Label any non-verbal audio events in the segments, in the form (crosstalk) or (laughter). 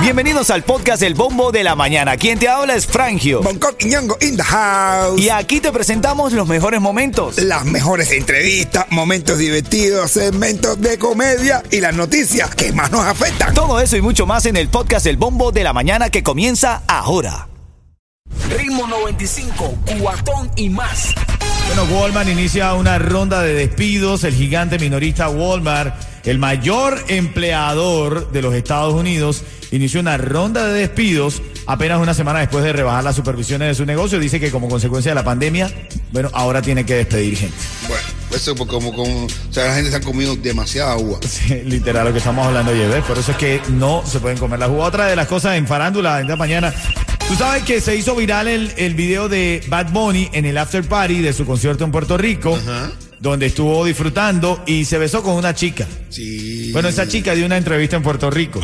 Bienvenidos al podcast El Bombo de la Mañana. Quien te habla es Frangio. Bangkok y Ñongo in the house. Y aquí te presentamos los mejores momentos. Las mejores entrevistas, momentos divertidos, segmentos de comedia y las noticias que más nos afectan. Todo eso y mucho más en el podcast El Bombo de la Mañana que comienza ahora. Ritmo 95, cuatón y más. Bueno, Walmart inicia una ronda de despidos. El gigante minorista Walmart, el mayor empleador de los Estados Unidos, inició una ronda de despidos apenas una semana después de rebajar las supervisiones de su negocio. Dice que como consecuencia de la pandemia, bueno, ahora tiene que despedir gente. Bueno, eso es como, como, o sea, la gente se ha comido demasiada uva. (laughs) Sí, literal, lo que estamos hablando ayer, ¿ves? Por eso es que no se pueden comer la uva. Otra de las cosas en farándula, en la mañana. Tú sabes que se hizo viral el, el video de Bad Bunny en el after party de su concierto en Puerto Rico, donde estuvo disfrutando y se besó con una chica. Sí. Bueno, esa chica dio una entrevista en Puerto Rico.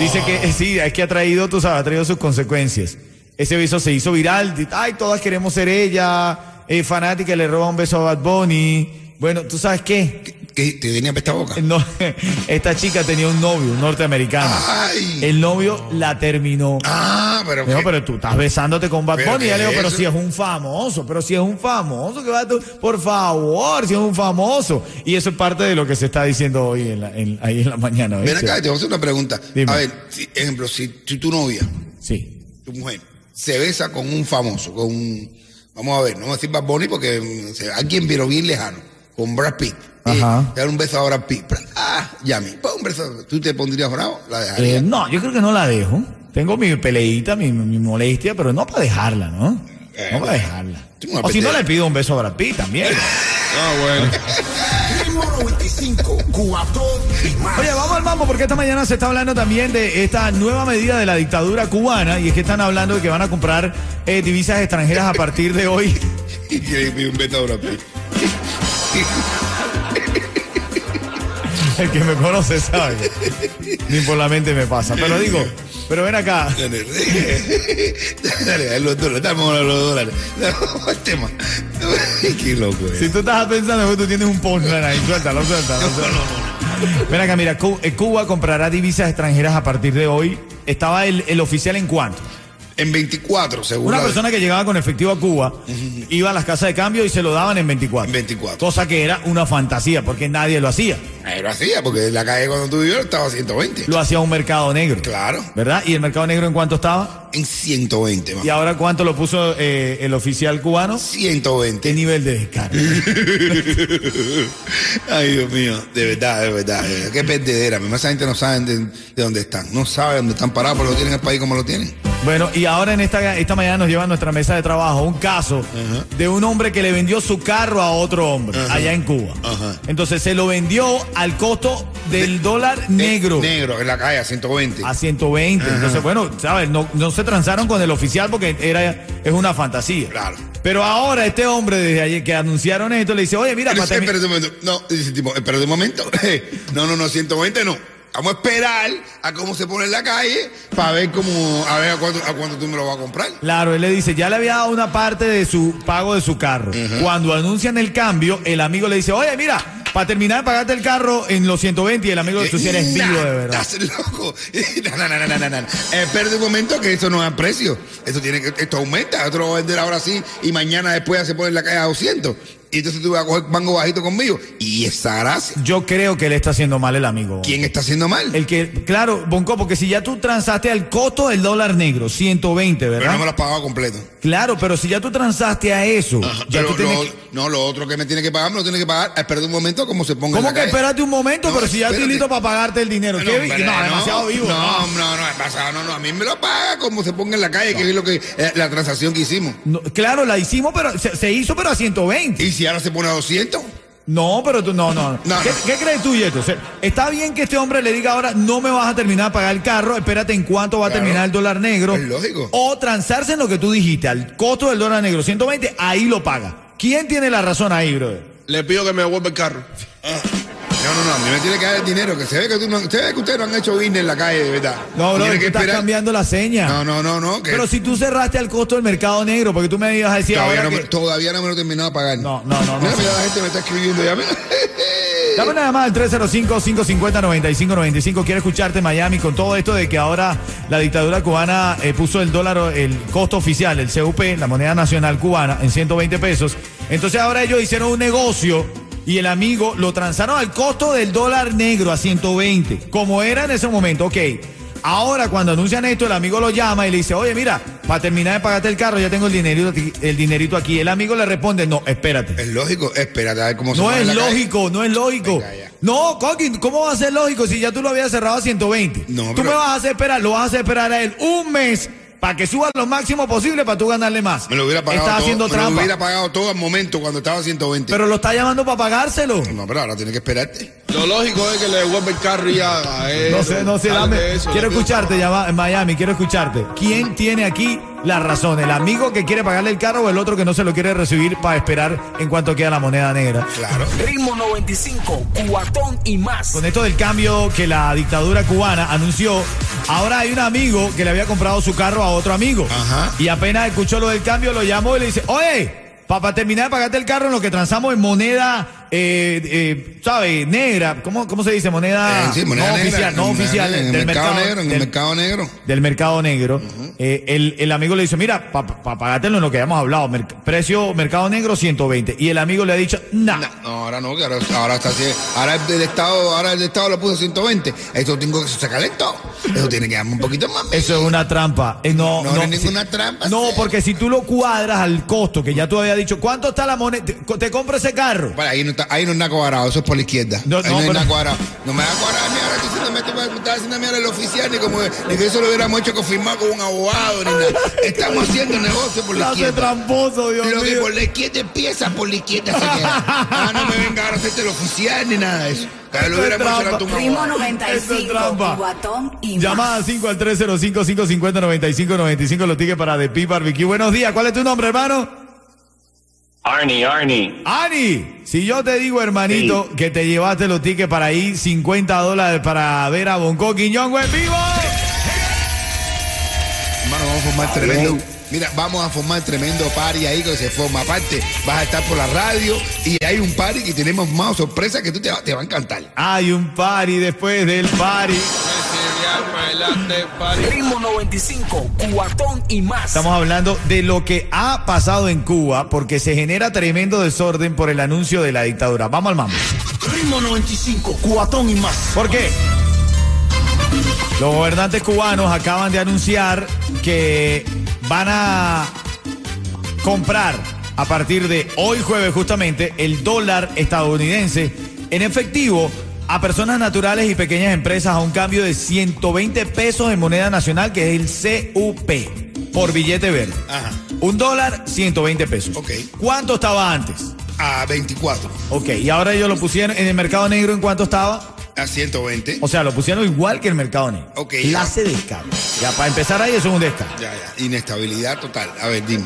Dice que eh, sí, es que ha traído, tú sabes, ha traído sus consecuencias. Ese beso se hizo viral. Ay, todas queremos ser ella. Eh, fanática le roba un beso a Bad Bunny. Bueno, ¿tú sabes qué? ¿Qué? ¿Te tenía pesta boca? No, (laughs) esta chica tenía un novio, un norteamericano. Ay. El novio la terminó. Ah, pero. Dijo, pero tú estás besándote con Bad ¿Pero Bunny. Y le digo, es pero si es un famoso, pero si es un famoso, que va tú, por favor, si es un famoso. Y eso es parte de lo que se está diciendo hoy en la, en- ahí en la mañana. Ven ¿viste? acá, te voy a hacer una pregunta. Dime. A ver, si, ejemplo, si, si tu novia, Sí. tu mujer, se besa con un famoso, con un. Vamos a ver, no vamos a decir Bad Bunny porque alguien pero bien lejano, con Brad Pitt. Ajá. Y, dar un beso a Brad Pitt. Ah, Yami, un beso. ¿Tú te pondrías bravo? La. Eh, no, yo creo que no la dejo. Tengo mi peleita, mi, mi molestia, pero no para dejarla, ¿no? Eh, No para bueno. dejarla. O si no le pido un beso a Brad Pitt también. (laughs) Ah, bueno. Ritmo 95, cuatón y más. Oye, vamos al mambo porque esta mañana se está hablando también de esta nueva medida de la dictadura cubana y es que están hablando de que van a comprar eh, divisas extranjeras a partir de hoy. (laughs) y un beso a Brad Pitt. (laughs) El que me conoce sabe. Ni por la mente me pasa. Pero digo, pero ven acá. Dale, dale, los dólares, los tema. Qué loco Si es. tú estás pensando que tú tienes un punchline ahí, suéltalo, suéltalo. suéltalo. Ven acá, mira, eh, Cuba comprará divisas extranjeras a partir de hoy. Estaba el, el oficial en cuánto. En 24, seguro. Una persona que llegaba con efectivo a Cuba iba a las casas de cambio y se lo daban en 24. En 24. Cosa que era una fantasía porque nadie lo hacía. Ahí lo hacía, porque en la calle cuando tú vivías estaba a 120. Lo hacía un mercado negro. Claro. ¿Verdad? ¿Y el mercado negro en cuánto estaba? En 120, ¿Y man. ahora cuánto lo puso eh, el oficial cubano? ¿Qué 120. nivel de descarga? (laughs) Ay, Dios mío. De verdad, de verdad. de verdad. Qué perdedera. Mi esa gente no sabe de, de dónde están. No sabe dónde están parados, pero lo tienen el país como lo tienen. Bueno, y ahora en esta, esta mañana nos lleva a nuestra mesa de trabajo un caso de un hombre que le vendió su carro a otro hombre allá en Cuba. Ajá. Entonces se lo vendió al costo del dólar negro. Negro, en la calle, a 120. a 120. Entonces, bueno, ¿sabes? No, no se transaron con el oficial porque era, es una fantasía. Claro. Pero ahora este hombre, desde ayer que anunciaron esto, le dice, oye, mira, Pero, espérate un momento. No, dice tipo, espérate un momento. (laughs) No, no, no, 120 no. Vamos a esperar a cómo se pone en la calle para ver cómo, a ver a cuánto, a cuánto tú me lo vas a comprar. Claro, él le dice, ya le había dado una parte de su pago de su carro. Cuando anuncian el cambio, el amigo le dice, oye, mira, para terminar de pagarte el carro en los 120 y el amigo, tú sí eres vivo de verdad. Estás loco. (laughs) No, no, no. Eh, un momento que eso no es a precio. Esto tiene que, esto aumenta. Lo voy a vender ahora sí y mañana después ya se pone en la calle a 200. Y entonces tú vas a coger mango bajito conmigo. Y esa gracia. Yo creo que le está haciendo mal el amigo. ¿Quién está haciendo mal? El que, claro, Bonco, porque si ya tú transaste al costo del dólar negro, 120, Pero ¿verdad? no me lo has pagado completo. Claro, pero si ya tú transaste a eso, ya Pero tú lo- que- no, lo otro que me tiene que pagar, me lo tiene que pagar. Espérate un momento como se ponga en ¿Cómo la que calle. espérate un momento? No, pero si ya estoy listo para pagarte el dinero. No, ¿Qué vi- hombre, no, demasiado vivo. No, no, no, es pasado, no, no. A mí me lo paga como se ponga en la calle, que es lo que eh, la transacción que hicimos. No, claro, la hicimos, pero se, se hizo, pero a 120. Y si ahora se pone a 200, No, pero tú, no, no. No, ¿Qué, no. qué crees tú, Yeto? O sea, está bien que este hombre le diga ahora, no me vas a terminar de pagar el carro, espérate en cuánto va a terminar el dólar negro. Es lógico. O transarse en lo que tú dijiste, al costo del dólar negro, 120, ahí lo paga. ¿Quién tiene la razón ahí, brother? Le pido que me devuelva el carro. No, no, no, a mí me tiene que dar el dinero, que se ve que, tú no- se ve que ustedes no han hecho business en la calle, de verdad. No, bro, tú que estás cambiando la seña. No, no, no, no. Que Pero si tú cerraste al costo del mercado negro, porque tú me ibas a decir todavía, ahora no que... me, todavía no me lo he terminado de pagar. No, no, no, no, Mira, sí. mira, la gente me está escribiendo ya. (laughs) Dame una llamada al 305-550-9595. Quiero escucharte, Miami, con todo esto de que ahora la dictadura cubana eh, puso el dólar, el costo oficial, el CUP, la moneda nacional cubana, en 120 pesos. Entonces ahora ellos hicieron un negocio y el amigo lo transaron al costo del dólar negro a 120, como era en ese momento. Ok. Ahora, cuando anuncian esto, el amigo lo llama y le dice, oye, mira, para terminar de pagarte el carro, ya tengo el dinerito, aquí- el dinerito aquí. El amigo le responde, no, espérate. Es lógico, espérate a ver cómo se No es la calle. lógico, no es lógico. Venga. No, Coquín, ¿cómo va a ser lógico si ya tú lo habías cerrado a 120? No, tú pero- me vas a hacer esperar, lo vas a hacer esperar a él un mes para que suba lo máximo posible para tú ganarle más. Me lo hubiera pagado Estás todo. haciendo me lo trampa. hubiera pagado todo al momento cuando estaba a 120. Pero lo está llamando para pagárselo. no, pero ahora tiene que esperarte. Lo lógico es que le devuelva el carro y ya a él. No sé, no sé, dame. eso, quiero escucharte, llama, en Miami, quiero escucharte. ¿Quién tiene aquí la razón? ¿El amigo que quiere pagarle el carro o el otro que no se lo quiere recibir para esperar en cuanto queda la moneda negra? Claro. Ritmo 95, cuatón y más. Con esto del cambio que la dictadura cubana anunció, ahora hay un amigo que le había comprado su carro a otro amigo. Ajá. Y apenas escuchó lo del cambio, lo llamó y le dice, oye, para terminar de pagarte el carro en lo que transamos en moneda, eh, eh, ¿sabes? Negra. ¿Cómo, ¿Cómo se dice? Moneda, Eh, sí, moneda no negra, oficial, no moneda oficial. negra, En el del mercado negro, en el mercado negro. del mercado negro. Eh, el, el amigo le dice, mira, para pagártelo en lo que habíamos hablado, precio mercado negro 120. Y el amigo le ha dicho, nah. No, no, ahora no, que ahora, ahora está así. Ahora el Estado, ahora el Estado lo puso a 120. Eso tengo que se calentó. Eso tiene que darme un poquito más. Eso es una trampa. Eh, no, No, no es ninguna trampa, No, porque si tú lo cuadras al costo que ya tú habías dicho, ¿cuánto está la moneda? Te, te compro ese carro. Vale, ahí no está, ahí no es nada cuadrado, eso es por la izquierda. No, ahí no, no, es pero- cuadrado. No me da cuadrado ni ahora estoy diciendo, me está haciendo mierda el oficial, ni como ni que eso lo hubiéramos hecho confirmado con un abogado, ni nada. Estamos haciendo negocio por la La hace izquierda. tramposo, Dios Lo que mío. por la izquierda empieza, por la izquierda se queda. Ah, no me venga ahora a hacerte el oficial ni nada de eso. Que Esto lo hubiéramos hecho tu. Esto es 95, trampa. cuatón y Llamada más. 5 al 305-550-9595, los tickets para The Pi Barbecue. Buenos días, ¿cuál es tu nombre, hermano? Arnie, Arnie. Ani, si yo te digo, hermanito, que te llevaste los tickets para ir 50 dólares para ver a Bonco Quiñón en vivo. Hermano, vamos a formar tremendo. Mira, vamos a formar tremendo party ahí que se forma. Aparte, vas a estar por la radio y hay un party que tenemos más sorpresas que tú te va, te va a encantar. Hay un party después del party. Ritmo 95, cuatón y más. Estamos hablando de lo que ha pasado en Cuba porque se genera tremendo desorden por el anuncio de la dictadura. Vamos al mambo. Ritmo 95, cuatón y más. ¿Por qué? Los gobernantes cubanos acaban de anunciar que van a comprar a partir de hoy jueves justamente el dólar estadounidense en efectivo a personas naturales y pequeñas empresas a un cambio de 120 pesos en moneda nacional que es el CUP por billete verde. Ajá. Un dólar, 120 pesos. Ok. ¿Cuánto estaba antes? A 24, Ok, y ahora ellos lo pusieron en el mercado negro, ¿en cuánto estaba? a 120. O sea, lo pusieron igual que el mercado negro. Ok, Clase de descaro. Ya, para empezar ahí, eso es un descaro. Ya, ya. Inestabilidad total. A ver, dime.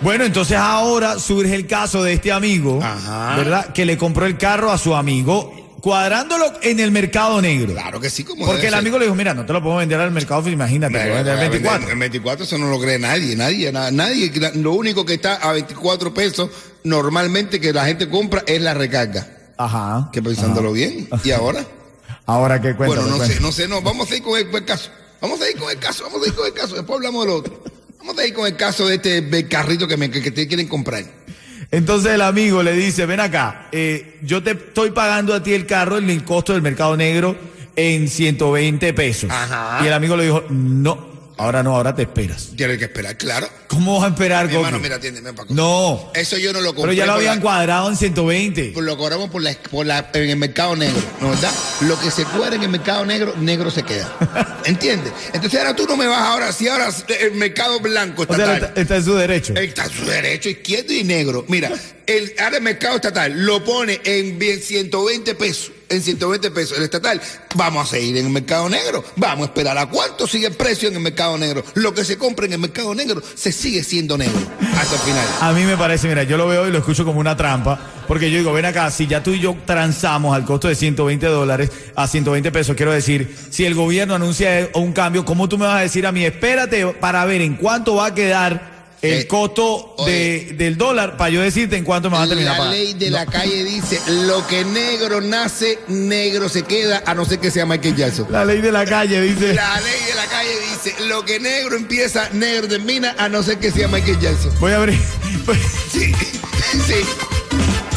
Bueno, entonces ahora surge el caso de este amigo, Ajá. ¿verdad? Que le compró el carro a su amigo, cuadrándolo en el mercado negro. Claro que sí, como Porque el ser. amigo le dijo, mira, no te lo puedo vender al mercado, imagínate, te lo a vender al 24. En 24 eso no lo cree nadie, nadie, na- nadie. Lo único que está a 24 pesos normalmente que la gente compra es la recarga. Ajá. Que pensándolo bien. ¿Y ahora? (laughs) Ahora que cuenta. bueno, no sé, no sé, no. Vamos a ir con el, caso. Vamos a ir con el caso, vamos a ir con el caso. Después hablamos del otro. Vamos a ir con el caso de este carrito que, me, que, que te quieren comprar. Entonces el amigo le dice, ven acá, eh, yo te estoy pagando a ti el carro el costo del mercado negro en 120 pesos. Ajá. Y el amigo le dijo, no, ahora no, ahora te esperas. Tienes que esperar, claro. ¿Cómo vas a esperar, Mi hermano, mira, atiéndeme, Paco. No, Eso yo no lo compré. pero ya lo por habían la- cuadrado en 120. Pues lo cobramos por la, por la, en el mercado negro, ¿no verdad? Lo que se cuadra en el mercado negro, negro se queda. (laughs) ¿Entiendes? Entonces ahora tú no me vas ahora, si ahora el mercado blanco O sea, estatal. está, está en su derecho. Está a su derecho, izquierdo y negro. Mira, el, ahora el mercado estatal lo pone en bien 120 pesos. En 120 pesos. El estatal, vamos a seguir en el mercado negro. Vamos a esperar a cuánto sigue el precio en el mercado negro. Lo que se compra en el mercado negro se sigue siendo negro hasta el final. A mí me parece, mira, yo lo veo y lo escucho como una trampa, porque yo digo, ven acá, si ya tú y yo transamos al costo de 120 dólares a 120 pesos, quiero decir, si el gobierno anuncia un cambio, ¿cómo tú me vas a decir a mí, espérate para ver en cuánto va a quedar el Eh, costo de, del dólar para yo decirte en cuánto me va a terminar La ley de la calle dice, lo que negro nace, negro se queda, a no ser que sea Michael Jackson. La ley de la calle dice. La ley de la calle dice, lo que negro empieza, negro termina, a no ser que sea Michael Jackson. Voy a abrir. (laughs) Sí, sí.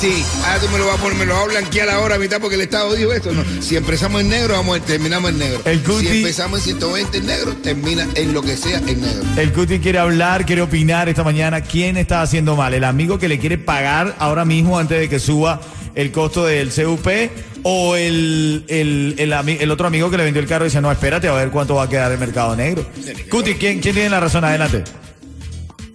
Sí, ahora tú me lo vas a poner, me lo vas a blanquear ahora a mitad porque el Estado dijo esto. No, si empezamos en negro, vamos a, terminamos en negro. El cuti- Si empezamos en 120 en negro, termina en lo que sea en negro. El Cuti quiere hablar, quiere opinar esta mañana. ¿Quién está haciendo mal? ¿El amigo que le quiere pagar ahora mismo antes de que suba el costo del CUP? ¿O el, el, el otro amigo que le vendió el carro y dice, no, espérate a ver cuánto va a quedar el mercado negro? Cuti, ¿quién, quién tiene la razón? Adelante.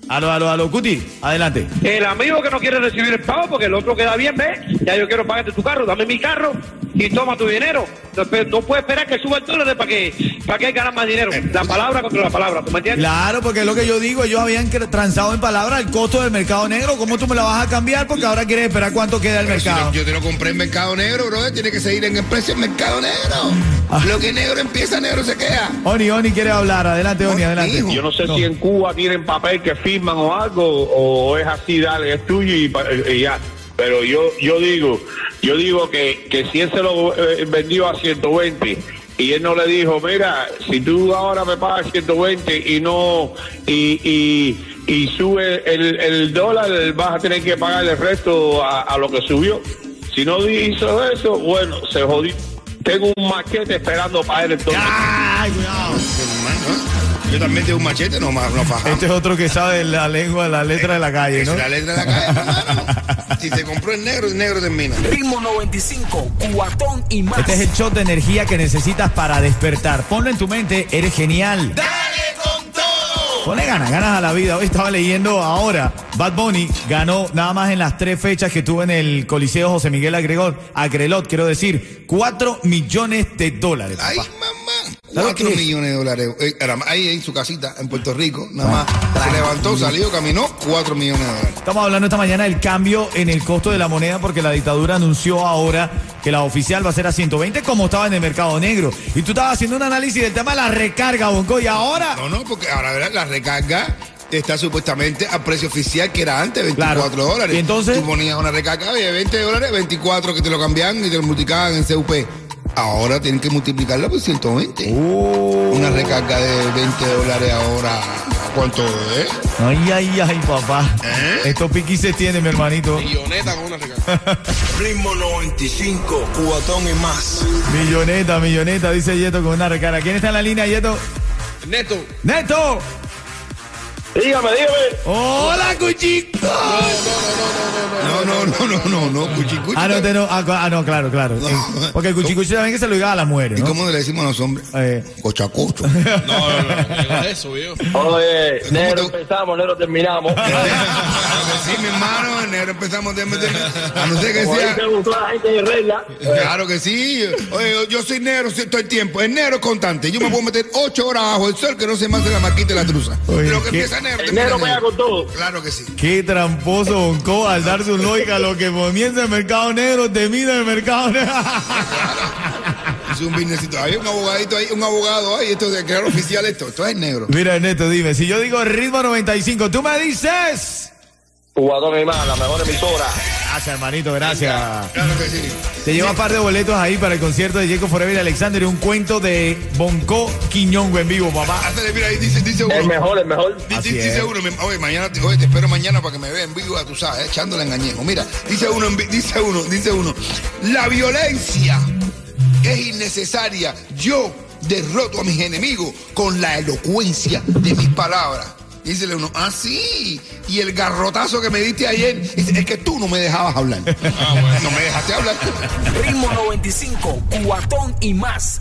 Aló, aló, aló, Cuti, adelante. El amigo que no quiere recibir el pago porque el otro queda bien, ve, ya yo quiero pagarte tu carro, dame mi carro y toma tu dinero. No, no puedes esperar que suba el dólar para que, para que ganar más dinero. La palabra contra la palabra, ¿tú me entiendes? Claro, porque es lo que yo digo, ellos habían transado en palabras el costo del mercado negro. ¿Cómo tú me la vas a cambiar? Porque ahora quieres esperar cuánto queda el Pero mercado. yo te lo compré en mercado negro, brother, tiene que seguir en el precio en mercado negro. Ah. Lo que negro empieza, negro se queda. Oni, Oni quiere hablar. Adelante, Oni, adelante. Yo no sé si en Cuba tienen papel que o algo, o es así, dale, es tuyo y, y ya. Pero yo yo digo, yo digo que, que si él se lo eh, vendió a 120 y él no le dijo, mira, si tú ahora me pagas 120 y no, y, y, y sube el, el dólar, vas a tener que pagar el resto a, a lo que subió. Si no hizo eso, bueno, se jodió. Tengo un maquete esperando para él entonces. Yo también tengo un machete, no, no fajamos. Este es otro que sabe la lengua, la letra de la calle, Es ¿no? la letra de la calle, hermano. Si se compró en negro, en negro termina. Ritmo 95, cuatón y más. Este es el shot de energía que necesitas para despertar. Ponlo en tu mente, eres genial. ¡Dale con todo! Ponle ganas, ganas a la vida. Hoy estaba leyendo ahora. Bad Bunny ganó nada más en las tres fechas que tuvo en el Coliseo José Miguel Agrelot, Agrelot quiero decir, cuatro millones de dólares. Ay, mamá. ¿Sabes Cuatro qué es? millones de dólares. Eh, Ahí en su casita, en Puerto Rico, nada más. Se levantó, salió, caminó, cuatro millones de dólares. Estamos hablando esta mañana del cambio en el costo de la moneda porque la dictadura anunció ahora que la oficial va a ser a 120 como estaba en el mercado negro. Y tú estabas haciendo un análisis del tema de la recarga, Bonco, y ahora... No, no, porque ahora ¿verdad? la recarga está supuestamente a precio oficial que era antes, 24 Claro. dólares. ¿Y entonces? Tú ponías una recarga de 20 dólares, 24 que te lo cambiaban y te lo multiplicaban en CUP. Ahora tienen que multiplicarlo por 120. Uh. Una recarga de 20 dólares ahora, ¿cuánto es? Ay, ay, ay, papá. Estos piquis se tienen, mi hermanito. Milloneta con una recarga. (laughs) Ritmo 95, cuatón y más. Milloneta, milloneta, dice Yeto con una recarga. ¿Quién está en la línea, Yeto? Neto. ¡Neto! Dígame, dígame. ¡Hola, Cuchico! No, no, no, no, no, no, cuchi, cuchi. Ah, no, te no, ah, ah, no, claro, claro. No. Eh, Porque el cuchicuchi también que se lo diga a las mujeres, ¿Y ¿no? cómo le decimos a los hombres? Eh. Cochacocho. (laughs) No, no, no, no eso, viejo. Oye, ¿Cómo negro te- empezamos, negro terminamos. Claro (laughs) que sí, mi hermano, en enero empezamos meter. A no ser que Como sea. toda la gente de regla. Claro que sí. Oye, yo soy negro todo el tiempo. Es negro constante. Yo me puedo meter ocho horas bajo el sol que no se me hace la marquita y la truza. Oye, Pero que ¿qué? empieza negro. El termina negro pega con todo. Claro que sí. Qué tramposo Bonco al dar su lógica. Lo que comienza el mercado negro termina en el mercado negro. (laughs) Es un businessito. Hay un abogadito ahí, un abogado ahí. Esto de crear oficial esto. Esto es negro. Mira, Ernesto, dime, si yo digo ritmo 95, tú me dices. Jugador más, la mejor emisora. Gracias, hermanito, gracias. Claro que sí. Te lleva un par de boletos ahí para el concierto de Jacob Forever y Alexander y un cuento de Bonco Quiñongo en vivo, papá. Házale, mira, ahí dice, dice uno. El mejor, el mejor. Dice es. uno, oye, mañana, te- oye, te espero mañana para que me vea en vivo, tú sabes, eh, echándole engañejo. Mira, dice uno, dice uno, dice uno, la violencia es innecesaria. Yo derroto a mis enemigos con la elocuencia de mis palabras. Dícele uno, ah, sí. Y el garrotazo que me diste ayer, dice, es que tú no me dejabas hablar. No me dejaste hablar. Ritmo 95, cuatón y más.